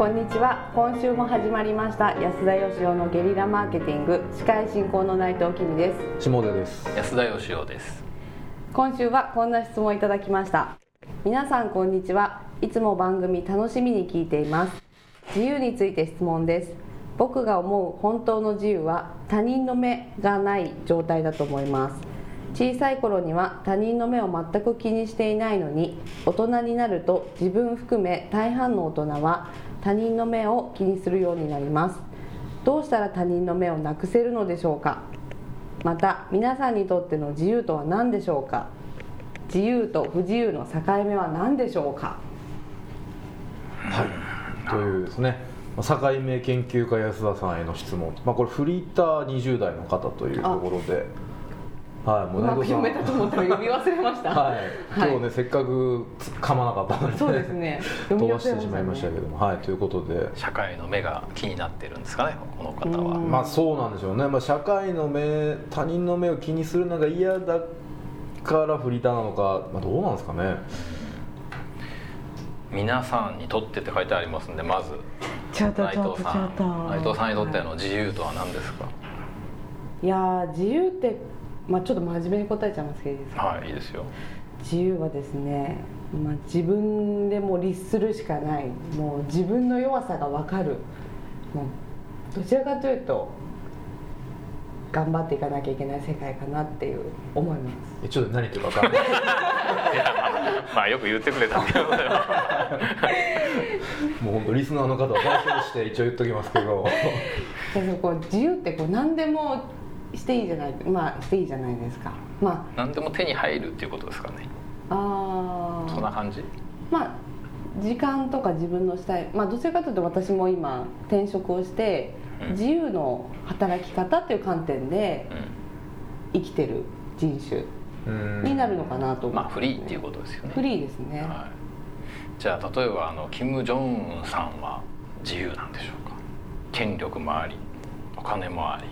こんにちは。今週も始まりました。安田義雄のゲリラマーケティング。司会進行の内藤君です。下出です。安田義雄です。今週はこんな質問をいただきました。皆さんこんにちは。いつも番組楽しみに聞いています。自由について質問です。僕が思う本当の自由は他人の目がない状態だと思います。小さい頃には他人の目を全く気にしていないのに大人になると自分含め大半の大人は他人の目を気にするようになります。どうしたら他人の目をなくせるのでしょうか？また皆さんにとっての自由とは何でしょうか？自由と不自由の境目は何でしょうか？はい。というですね。境目研究家安田さんへの質問、まあ、これフリーター20代の方というところで。はい、もう内藤さん。読めたと思ったら読み忘れました。はい、今日ね、はい、せっかく噛まなかったので、そうですね。飛ばしてしまいましたけども、はい、ということで。社会の目が気になってるんですかね、この方は。まあ、そうなんでしょうね。まあ、社会の目、他人の目を気にするのが嫌だからフリーターなのか、まあ、どうなんですかね。皆さんにとってって書いてありますんで、まず。内藤さん。内藤さんにとっての自由とは何ですか？いや自由ってまあ、ちょっと真面目に答えちゃいますけどいいですか？はいいいですよ。自由はですね、まあ、自分でも律するしかない。もう自分の弱さが分かる。もうどちらかというと頑張っていかなきゃいけない世界かなっていう思います。えちょっと何言ってるか分かんない。まあよく言ってくれたけど。もう本当リスナーの方は代表して一応言っときますけど。こう自由ってこう何でもしていいじゃないまあしていいじゃないですか。まあ。何でも手に入るっていうことですかね。ああそんな感じ？まあ時間とか自分のしたい。まあどちらかというと私も今転職をして、自由の働き方っていう観点で生きてる人種になるのかなと思う、ね、まあフリーっていうことですよね。フリーですね、はい、じゃあ例えばあのキム・ジョンウンさんは自由なんでしょうか？権力もありお金もあり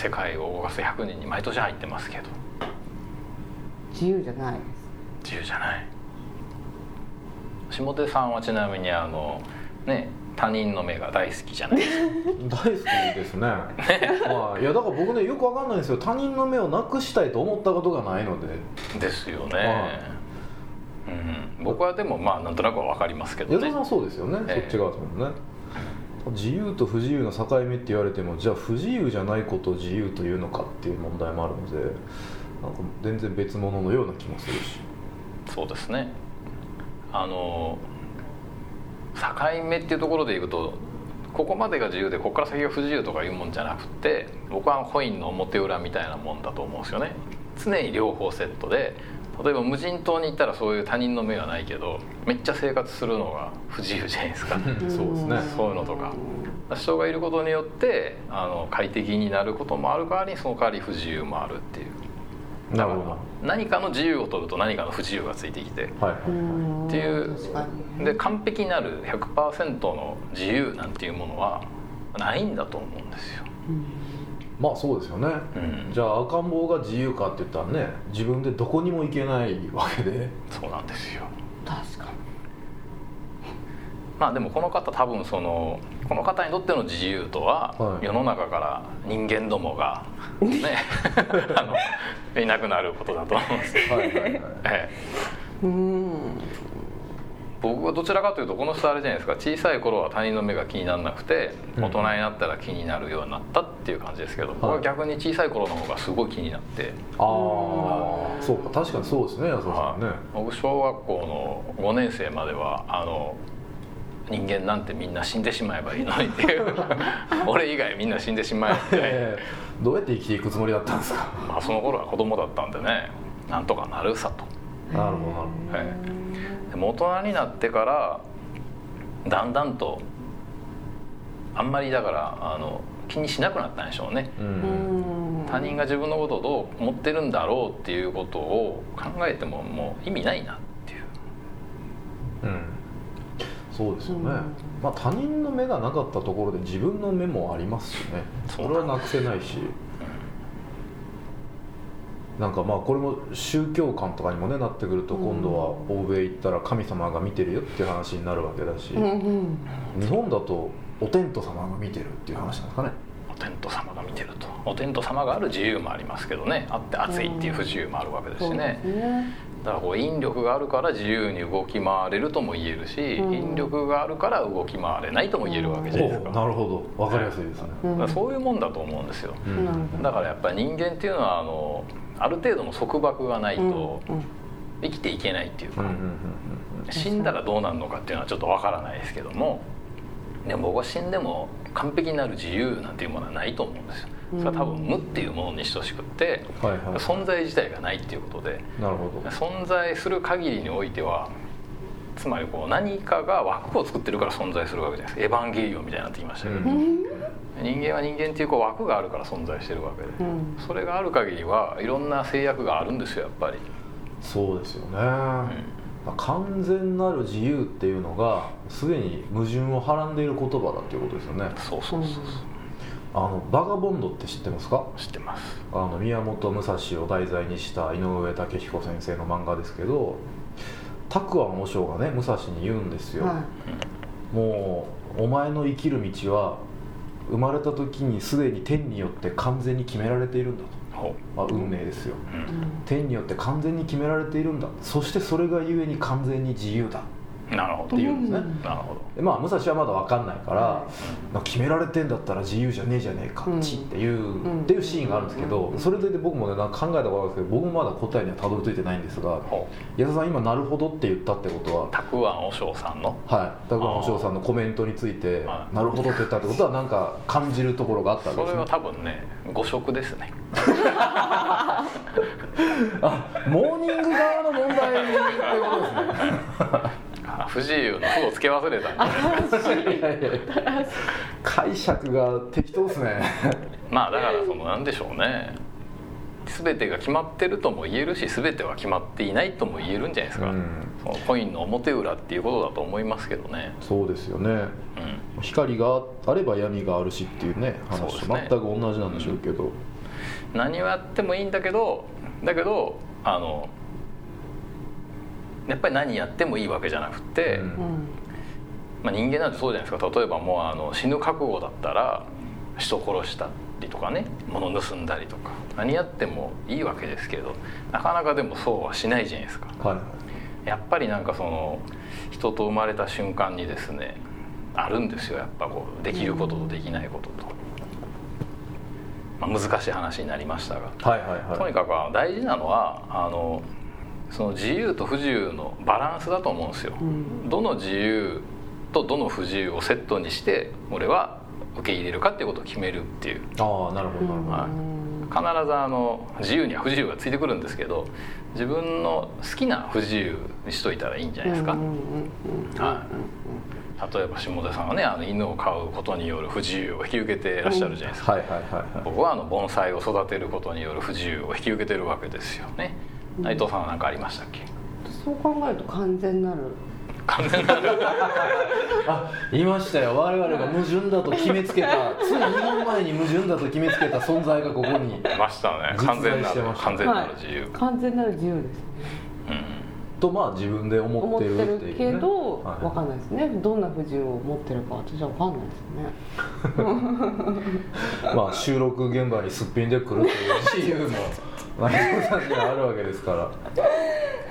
世界を動かす100人に毎年入ってますけど。自由じゃない自由じゃない。下手さんはちなみにあのね他人の目が大好きじゃないですか。大好きですね。まあ、い。やだから僕ねよくわかんないんですよ。他人の目をなくしたいと思ったことがないので。ですよね、うん、僕はでもまあなんとなくは分かりますけどね。矢田さんそうですよね、えー、そっち側ですもんね自由と不自由の境目って言われてもじゃあ不自由じゃないことを自由というのかっていう問題もあるのでなんか全然別物のような気もするし。そうですね。あの境目っていうところでいくとここまでが自由でここから先が不自由とかいうもんじゃなくて僕はコインの表裏みたいなもんだと思うんですよね。常に両方セットで例えば無人島に行ったらそういう他人の目はないけどめっちゃ生活するのが不自由じゃないですか。そうですね。そういうのとか。人がいることによってあの快適になることもある代わりにその代わり不自由もあるっていう。なるほど。何かの自由を取ると何かの不自由がついてきて、はい、っていう。で完璧なる100%の自由なんていうものはないんだと思うんですよ。まあそうですよね、うん、じゃあ赤ん坊が自由かって言ったらね自分でどこにも行けないわけで。そうなんですよ。確かに。まあでもこの方多分そのこの方にとっての自由とは、はい、世の中から人間どもがね あのいなくなることだと思うんですよ。はいはいはい、ええ、うん僕はどちらかというとこの人あれじゃないですか。小さい頃は他人の目が気にならなくて大人になったら気になるようになったっていう感じですけど、僕は逆に小さい頃の方がすごい気になって。ああそうか確かにそうですね安田さんね、僕小学校の5年生まではあの人間なんてみんな死んでしまえばいいのにっていう 俺以外みんな死んでしまえって。どうやって生きていくつもりだったんですか？まあその頃は子供だったんでねなんとかなるさとなるほどなるほど、はい。でも大人になってからだんだんとあんまりだからあの気にしなくなったんでしょうね、うん、他人が自分のことをどう思ってるんだろうっていうことを考えてももう意味ないなっていう、うん、そうですよね、うん、まあ他人の目がなかったところで自分の目もありますしね。それはなくせないし、なんかまあこれも宗教観とかにもねなってくると今度は欧米行ったら神様が見てるよっていう話になるわけだし、うんうん、日本だとお天道様が見てるっていう話なんですかね。お天道様が見てると。お天道様がある自由もありますけどね。あって暑いっていう不自由もあるわけですしね、だからこう引力があるから自由に動き回れるとも言えるし、うん、引力があるから動き回れないとも言えるわけじゃないですか、なるほど。分かりやすいですね、うん、そういうもんだと思うんですよ、うん、だからやっぱり人間っていうのはあのある程度の束縛がないと生きていけないっていうか、死んだらどうなるのかっていうのはちょっと分からないですけどもでも僕は死んでも完璧なる自由なんていうものはないと思うんですよそれは多分無っていうものに等しくって、はいはい、存在自体がないっていうことでなるほど。存在する限りにおいてはつまりこう何かが枠を作ってるから存在するわけじゃないですか。エヴァンゲリオンみたいになってきましたけど、うん、人間は人間っていうこう枠があるから存在してるわけで、うん、それがある限りはいろんな制約があるんですよやっぱり。そうですよね、うん、完全なる自由っていうのがすでに矛盾をはらんでいる言葉だっていうことですよね。そうそうそうそうあのバガボンドって知ってますか？知ってます。あの宮本武蔵を題材にした井上武彦先生の漫画ですけど拓庵和尚がね武蔵に言うんですよ、はい、もうお前の生きる道は生まれた時にすでに天によって完全に決められているんだと、まあ、運命ですよ、うん、天によって完全に決められているんだ。そしてそれがゆえに完全に自由だなるほど。っていうんですね、なるほど。でまあ武蔵はまだ分かんないから、まあ、決められてんだったら自由じゃねえじゃねえかっちっていう、っていうシーンがあるんですけど、それで僕もねなんか考えたことあるんですけど僕もまだ答えにはたどり着いてないんですが矢田さん今「なるほど」って言ったってことは？たくあんおしょうさんの？はい。たくあんおしょうさんのコメントについて「なるほど」って言ったってことはなんか感じるところがあったんですね。それは多分ね誤植ですね。あモーニング側の問題ってことですね不自由の「負」をつけ忘れた。解釈が適当ですね。まあだからその何でしょうね。全てが決まってるとも言えるし全ては決まっていないとも言えるんじゃないですか、うん、そのコインの表裏っていうことだと思いますけどね。そうですよね、うん、光があれば闇があるしっていうね話と全く同じなんでしょうけど、うん、何をやってもいいんだけどだけどあのやっぱり何やってもいいわけじゃなくて、うん、まあ、人間なんてそうじゃないですか。例えばもうあの死ぬ覚悟だったら人殺したりとかね物盗んだりとか何やってもいいわけですけどなかなかでもそうはしないじゃないですか。はい、やっぱりなんかその人と生まれた瞬間にですねあるんですよ。やっぱこうできることとできないことと。まあ、難しい話になりましたが、はいはいはい、とにかく大事なのはあのその自由と不自由のバランスだと思うんですよ、うん、どの自由とどの不自由をセットにして俺は受け入れるかっていうことを決めるっていう。ああなるほど、はい、必ずあの自由には不自由がついてくるんですけど自分の好きな不自由にしといたらいいんじゃないですか、はい、例えば下田さんはねあの犬を飼うことによる不自由を引き受けてらっしゃるじゃないですか、僕はあの盆栽を育てることによる不自由を引き受けてるわけですよね内藤さんは何かありましたっけ？そう考えると完全なる。完全なる。あ言いましたよ。我々が矛盾だと決めつけた。つい2年前に矛盾だと決めつけた存在がここに。いましたね。完全なる。完全なる自由、はい、完全なる自由です。ね、うん。とまあ自分で思ってるっていう、ね、けど、はい、分かんないです。ねどんな不自由を持ってるか私は分かんないですね。まあ収録現場にすっぴんで来るという自由もさんにはあるわけですから。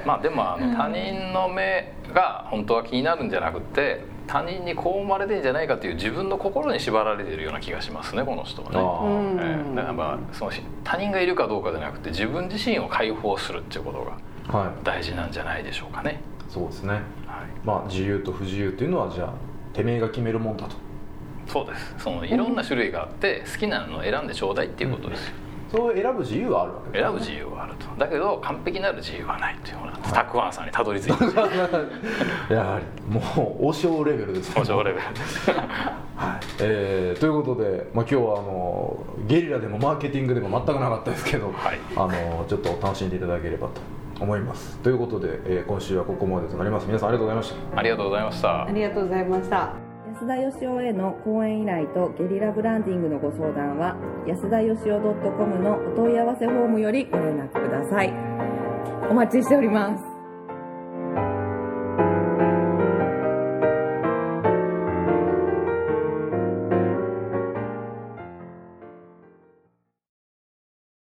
まあでもあの他人の目が本当は気になるんじゃなくて他人にこう思われてんじゃないかという自分の心に縛られているような気がしますねこの人はね、えー、だからまあその他人がいるかどうかじゃなくて自分自身を解放するっていうことが大事なんじゃないでしょうかね、はい、そうですね、はい、まあ自由と不自由というのはじゃあてめえが決めるもんだと。そうです。そのいろんな種類があって好きなのを選んでちょうだいっていうことです。よ、うんそう選ぶ自由はあるわけね、選ぶ自由はあると。だけど完璧なる自由はないというようなタクワンさんにたどり着いて やはりもう王将レベルです、ね、王将レベルです。はい。えー、ということで、まあ、今日はあのゲリラでもマーケティングでも全くなかったですけど、はい、あのちょっと楽しんでいただければと思います。ということで、えー、今週はここまでとなります。皆さんありがとうございました。ありがとうございました。ありがとうございました安田義雄への講演依頼とゲリラブランディングのご相談は安田義雄 .com のお問い合わせフォームよりご連絡ください。お待ちしております。